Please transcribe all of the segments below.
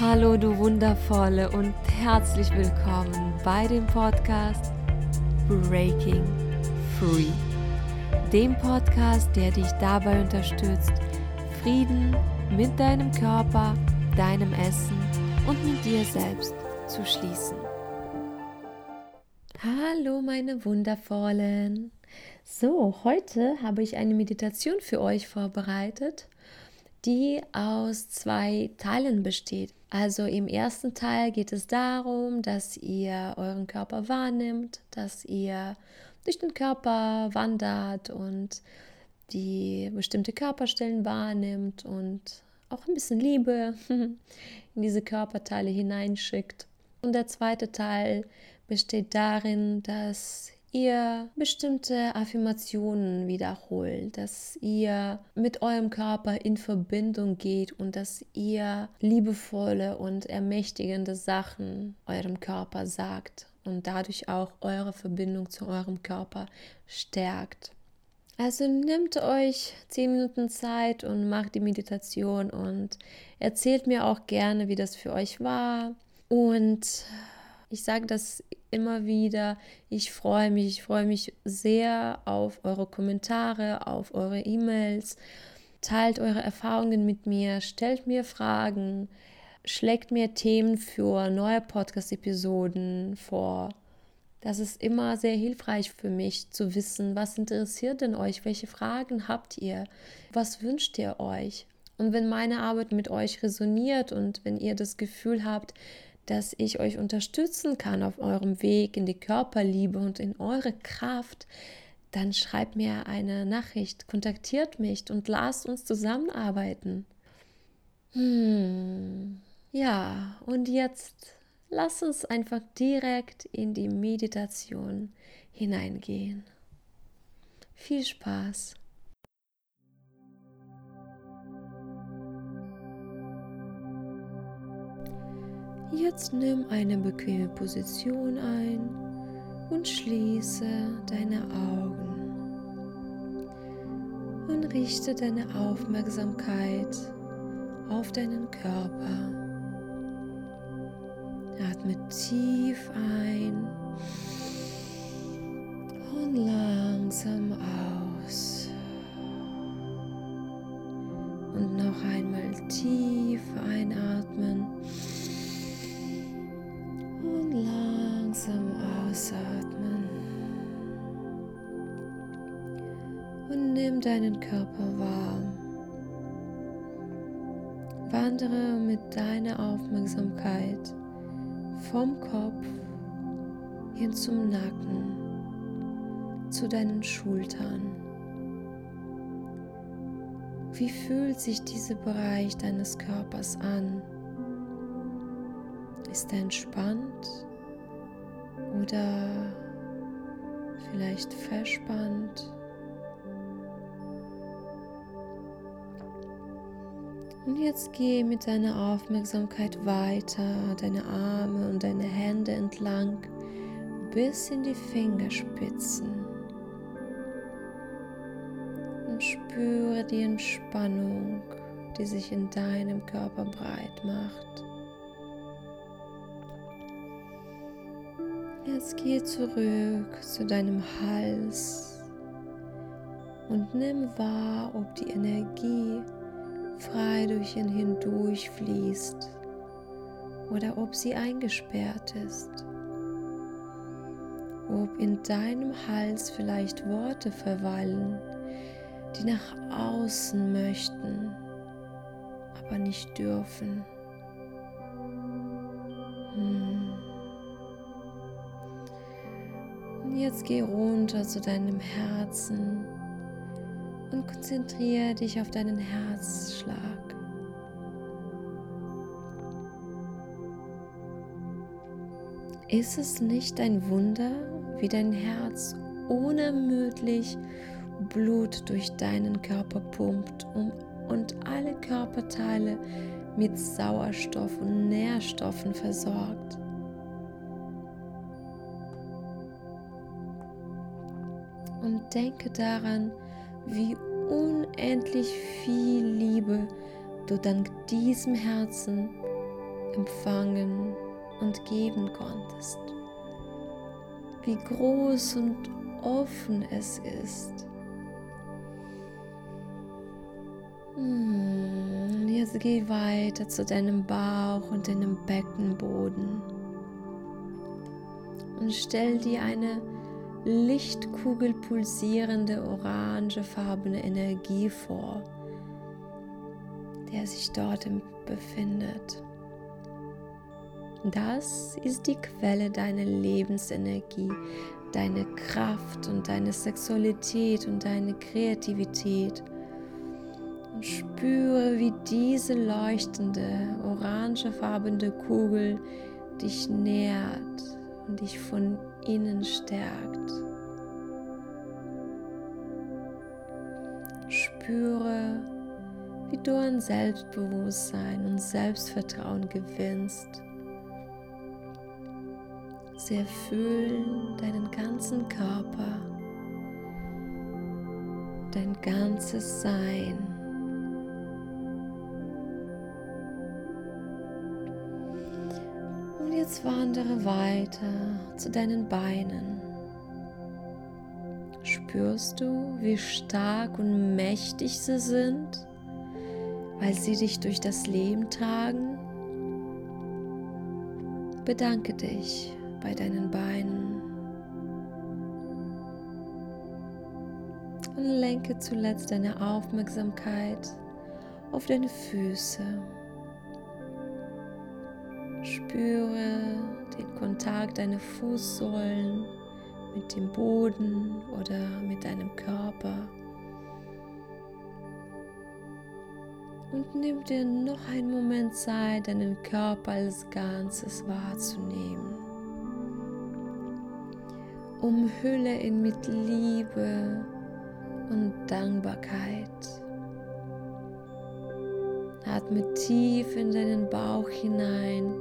Hallo du wundervolle und herzlich willkommen bei dem Podcast Breaking Free. Dem Podcast, der dich dabei unterstützt, Frieden mit deinem Körper, deinem Essen und mit dir selbst zu schließen. Hallo meine wundervollen. So, heute habe ich eine Meditation für euch vorbereitet die aus zwei Teilen besteht. Also im ersten Teil geht es darum, dass ihr euren Körper wahrnimmt, dass ihr durch den Körper wandert und die bestimmte Körperstellen wahrnimmt und auch ein bisschen Liebe in diese Körperteile hineinschickt. Und der zweite Teil besteht darin, dass ihr bestimmte Affirmationen wiederholt, dass ihr mit eurem Körper in Verbindung geht und dass ihr liebevolle und ermächtigende Sachen eurem Körper sagt und dadurch auch eure Verbindung zu eurem Körper stärkt. Also nehmt euch zehn Minuten Zeit und macht die Meditation und erzählt mir auch gerne, wie das für euch war. Und ich sage das immer wieder. Ich freue mich, ich freue mich sehr auf eure Kommentare, auf eure E-Mails. Teilt eure Erfahrungen mit mir, stellt mir Fragen, schlägt mir Themen für neue Podcast-Episoden vor. Das ist immer sehr hilfreich für mich zu wissen, was interessiert denn euch, welche Fragen habt ihr, was wünscht ihr euch. Und wenn meine Arbeit mit euch resoniert und wenn ihr das Gefühl habt, dass ich euch unterstützen kann auf eurem Weg in die Körperliebe und in eure Kraft, dann schreibt mir eine Nachricht, kontaktiert mich und lasst uns zusammenarbeiten. Hm. Ja, und jetzt lasst uns einfach direkt in die Meditation hineingehen. Viel Spaß! Jetzt nimm eine bequeme Position ein und schließe deine Augen und richte deine Aufmerksamkeit auf deinen Körper. Atme tief ein und langsam aus. Und noch einmal tief einatmen langsam ausatmen. Und nimm deinen Körper wahr. Wandere mit deiner Aufmerksamkeit vom Kopf hin zum Nacken, zu deinen Schultern. Wie fühlt sich dieser Bereich deines Körpers an? Ist er entspannt oder vielleicht verspannt. Und jetzt gehe mit deiner Aufmerksamkeit weiter, deine Arme und deine Hände entlang bis in die Fingerspitzen. Und spüre die Entspannung, die sich in deinem Körper breit macht. Jetzt geh zurück zu deinem Hals und nimm wahr, ob die Energie frei durch ihn hindurch fließt oder ob sie eingesperrt ist. Ob in deinem Hals vielleicht Worte verweilen, die nach außen möchten, aber nicht dürfen. Jetzt geh runter zu deinem Herzen und konzentriere dich auf deinen Herzschlag. Ist es nicht ein Wunder, wie dein Herz unermüdlich Blut durch deinen Körper pumpt um, und alle Körperteile mit Sauerstoff und Nährstoffen versorgt? Und denke daran, wie unendlich viel Liebe du dank diesem Herzen empfangen und geben konntest. Wie groß und offen es ist. Hm, jetzt geh weiter zu deinem Bauch und deinem Beckenboden und stell dir eine Lichtkugel pulsierende orangefarbene Energie vor, der sich dort befindet. Das ist die Quelle deiner Lebensenergie, deine Kraft und deine Sexualität und deine Kreativität. Und spüre, wie diese leuchtende, orangefarbene Kugel dich nährt und dich von innen stärkt. Spüre, wie du an Selbstbewusstsein und Selbstvertrauen gewinnst. Sie erfüllen deinen ganzen Körper, dein ganzes Sein. Jetzt wandere weiter zu deinen Beinen. Spürst du, wie stark und mächtig sie sind, weil sie dich durch das Leben tragen? Bedanke dich bei deinen Beinen und lenke zuletzt deine Aufmerksamkeit auf deine Füße. Spüre den Kontakt deiner Fußsohlen mit dem Boden oder mit deinem Körper. Und nimm dir noch einen Moment Zeit, deinen Körper als Ganzes wahrzunehmen. Umhülle ihn mit Liebe und Dankbarkeit. Atme tief in deinen Bauch hinein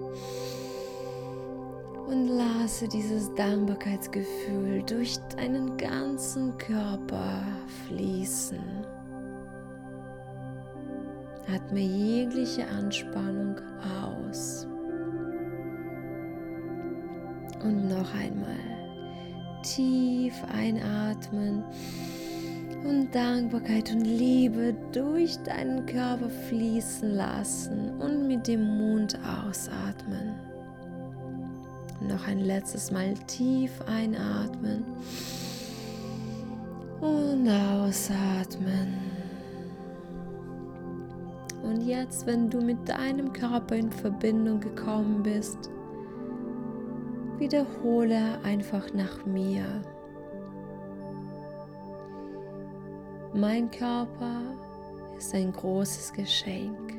und lasse dieses Dankbarkeitsgefühl durch deinen ganzen Körper fließen. Atme jegliche Anspannung aus. Und noch einmal tief einatmen und Dankbarkeit und Liebe durch deinen Körper fließen lassen und mit dem Mund ausatmen. Noch ein letztes Mal tief einatmen und ausatmen. Und jetzt, wenn du mit deinem Körper in Verbindung gekommen bist, wiederhole einfach nach mir. Mein Körper ist ein großes Geschenk.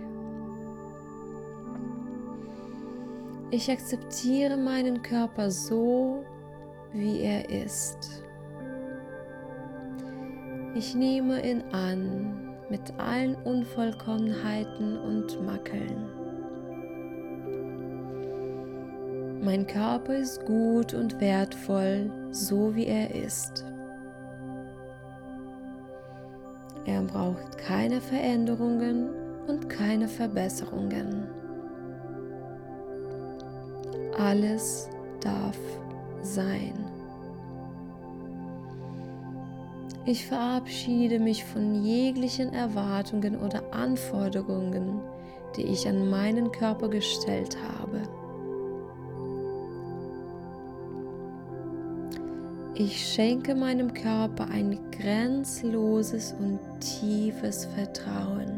Ich akzeptiere meinen Körper so, wie er ist. Ich nehme ihn an mit allen Unvollkommenheiten und Makeln. Mein Körper ist gut und wertvoll, so wie er ist. Er braucht keine Veränderungen und keine Verbesserungen. Alles darf sein. Ich verabschiede mich von jeglichen Erwartungen oder Anforderungen, die ich an meinen Körper gestellt habe. Ich schenke meinem Körper ein grenzloses und tiefes Vertrauen.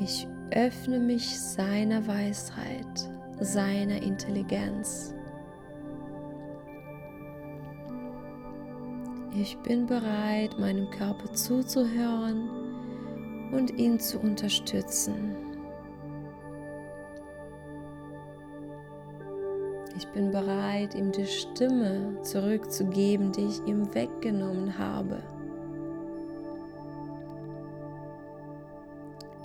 Ich öffne mich seiner Weisheit, seiner Intelligenz. Ich bin bereit, meinem Körper zuzuhören und ihn zu unterstützen. Ich bin bereit, ihm die Stimme zurückzugeben, die ich ihm weggenommen habe.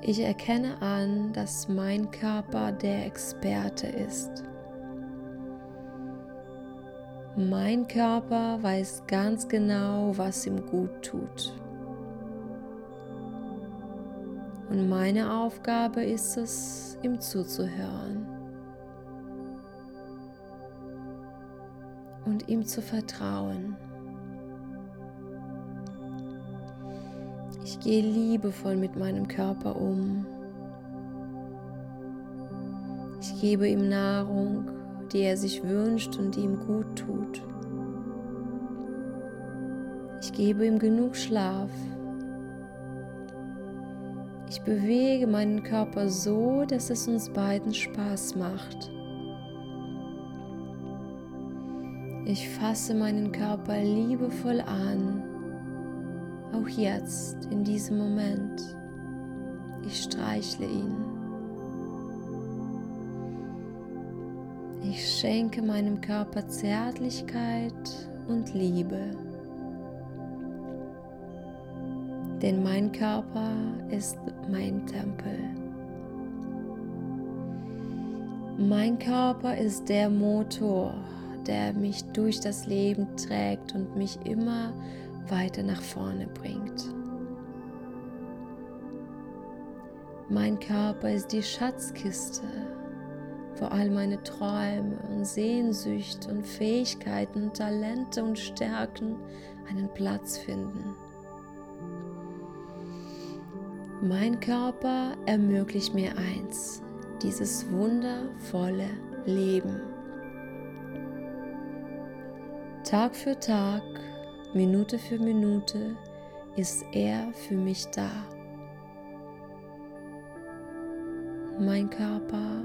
Ich erkenne an, dass mein Körper der Experte ist. Mein Körper weiß ganz genau, was ihm gut tut. Und meine Aufgabe ist es, ihm zuzuhören und ihm zu vertrauen. Ich gehe liebevoll mit meinem Körper um. Ich gebe ihm Nahrung, die er sich wünscht und die ihm gut tut. Ich gebe ihm genug Schlaf. Ich bewege meinen Körper so, dass es uns beiden Spaß macht. Ich fasse meinen Körper liebevoll an, auch jetzt, in diesem Moment. Ich streichle ihn. Ich schenke meinem Körper Zärtlichkeit und Liebe. Denn mein Körper ist mein Tempel. Mein Körper ist der Motor, der mich durch das Leben trägt und mich immer weiter nach vorne bringt. Mein Körper ist die Schatzkiste, wo all meine Träume und Sehnsüchte und Fähigkeiten Talente und Stärken einen Platz finden. Mein Körper ermöglicht mir eins, dieses wundervolle Leben. Tag für Tag, Minute für Minute ist er für mich da. Mein Körper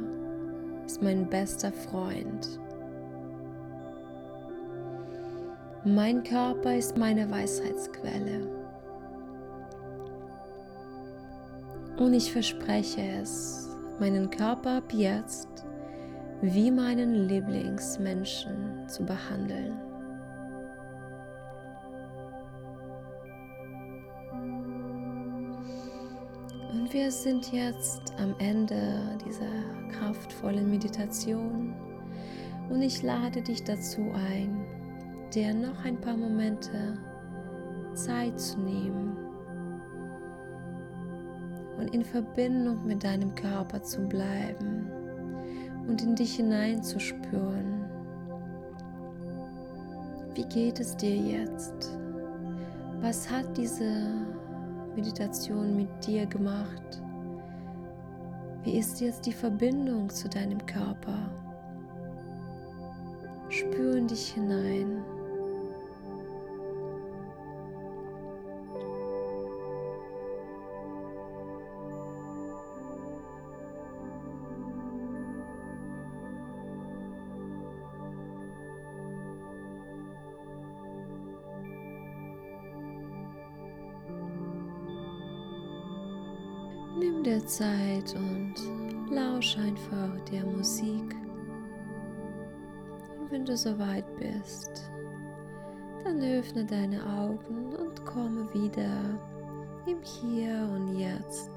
ist mein bester Freund. Mein Körper ist meine Weisheitsquelle. Und ich verspreche es, meinen Körper ab jetzt wie meinen Lieblingsmenschen zu behandeln. Wir sind jetzt am Ende dieser kraftvollen Meditation und ich lade dich dazu ein, dir noch ein paar Momente Zeit zu nehmen und in Verbindung mit deinem Körper zu bleiben und in dich hineinzuspüren. Wie geht es dir jetzt? Was hat diese Meditation mit dir gemacht? Wie ist jetzt die Verbindung zu deinem Körper? Spür in dich hinein. Dir Zeit und lausch einfach der Musik. Und wenn du soweit bist, dann öffne deine Augen und komme wieder im Hier und Jetzt.